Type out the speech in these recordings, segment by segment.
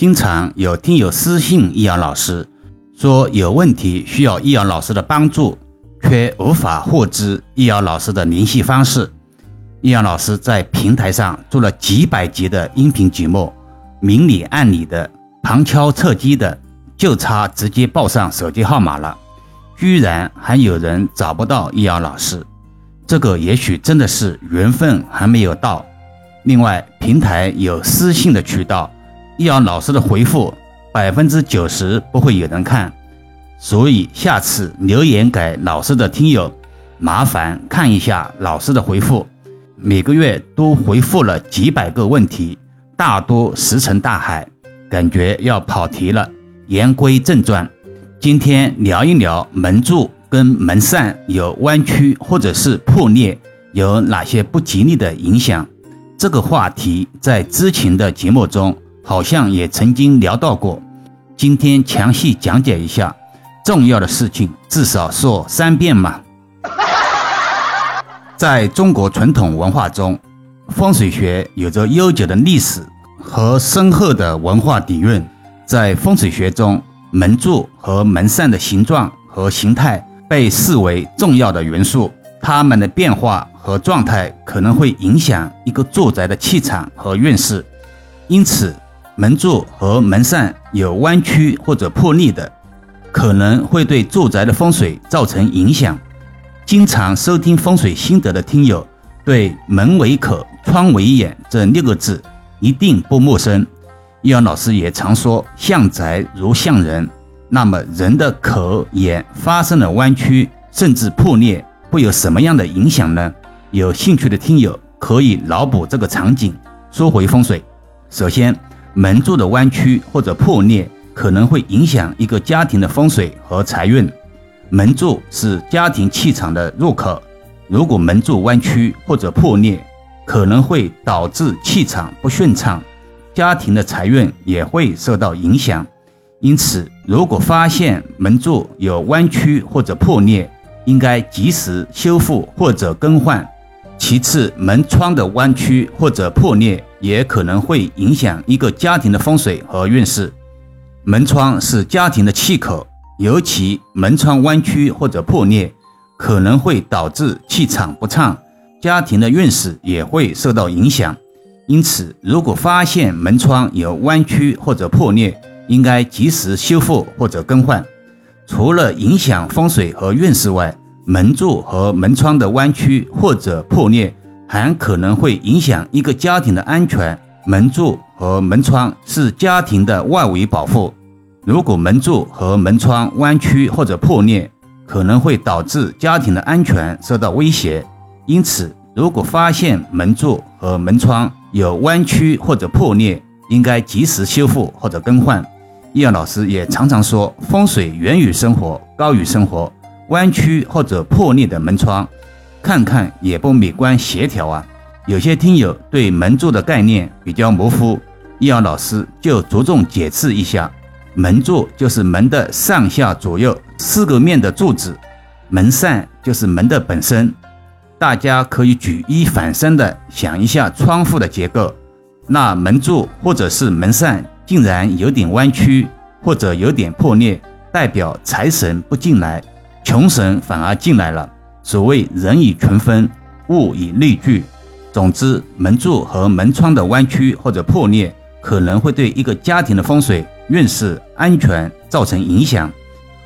经常有听友私信易阳老师，说有问题需要易阳老师的帮助，却无法获知易阳老师的联系方式。易阳老师在平台上做了几百集的音频节目，明里暗里的，旁敲侧击的，就差直接报上手机号码了。居然还有人找不到易阳老师，这个也许真的是缘分还没有到。另外，平台有私信的渠道。易阳老师的回复百分之九十不会有人看，所以下次留言给老师的听友，麻烦看一下老师的回复。每个月都回复了几百个问题，大多石沉大海，感觉要跑题了。言归正传，今天聊一聊门柱跟门扇有弯曲或者是破裂有哪些不吉利的影响。这个话题在之前的节目中。好像也曾经聊到过，今天详细讲解一下重要的事情，至少说三遍嘛。在中国传统文化中，风水学有着悠久的历史和深厚的文化底蕴。在风水学中，门柱和门扇的形状和形态被视为重要的元素，它们的变化和状态可能会影响一个住宅的气场和运势，因此。门柱和门扇有弯曲或者破裂的，可能会对住宅的风水造成影响。经常收听风水心得的听友，对“门为口，窗为眼”这六个字一定不陌生。易阳老师也常说“向宅如向人”，那么人的口、眼发生了弯曲甚至破裂，会有什么样的影响呢？有兴趣的听友可以脑补这个场景。说回风水，首先。门柱的弯曲或者破裂可能会影响一个家庭的风水和财运。门柱是家庭气场的入口，如果门柱弯曲或者破裂，可能会导致气场不顺畅，家庭的财运也会受到影响。因此，如果发现门柱有弯曲或者破裂，应该及时修复或者更换。其次，门窗的弯曲或者破裂也可能会影响一个家庭的风水和运势。门窗是家庭的气口，尤其门窗弯曲或者破裂，可能会导致气场不畅，家庭的运势也会受到影响。因此，如果发现门窗有弯曲或者破裂，应该及时修复或者更换。除了影响风水和运势外，门柱和门窗的弯曲或者破裂，还可能会影响一个家庭的安全。门柱和门窗是家庭的外围保护，如果门柱和门窗弯曲或者破裂，可能会导致家庭的安全受到威胁。因此，如果发现门柱和门窗有弯曲或者破裂，应该及时修复或者更换。叶老师也常常说，风水源于生活，高于生活。弯曲或者破裂的门窗，看看也不美观协调啊。有些听友对门柱的概念比较模糊，易阳老师就着重解释一下：门柱就是门的上下左右四个面的柱子，门扇就是门的本身。大家可以举一反三的想一下窗户的结构，那门柱或者是门扇竟然有点弯曲或者有点破裂，代表财神不进来。穷神反而进来了。所谓人以群分，物以类聚。总之，门柱和门窗的弯曲或者破裂，可能会对一个家庭的风水运势、安全造成影响。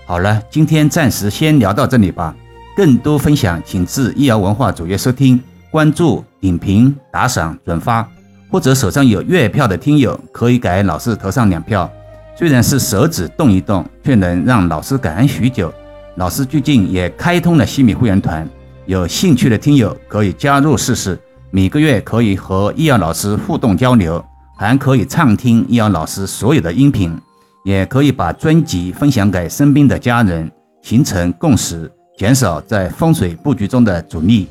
好了，今天暂时先聊到这里吧。更多分享，请至易瑶文化主页收听、关注、点评、打赏、转发，或者手上有月票的听友，可以给老师投上两票。虽然是手指动一动，却能让老师感恩许久。老师最近也开通了西米会员团，有兴趣的听友可以加入试试。每个月可以和易阳老师互动交流，还可以畅听易阳老师所有的音频，也可以把专辑分享给身边的家人，形成共识，减少在风水布局中的阻力。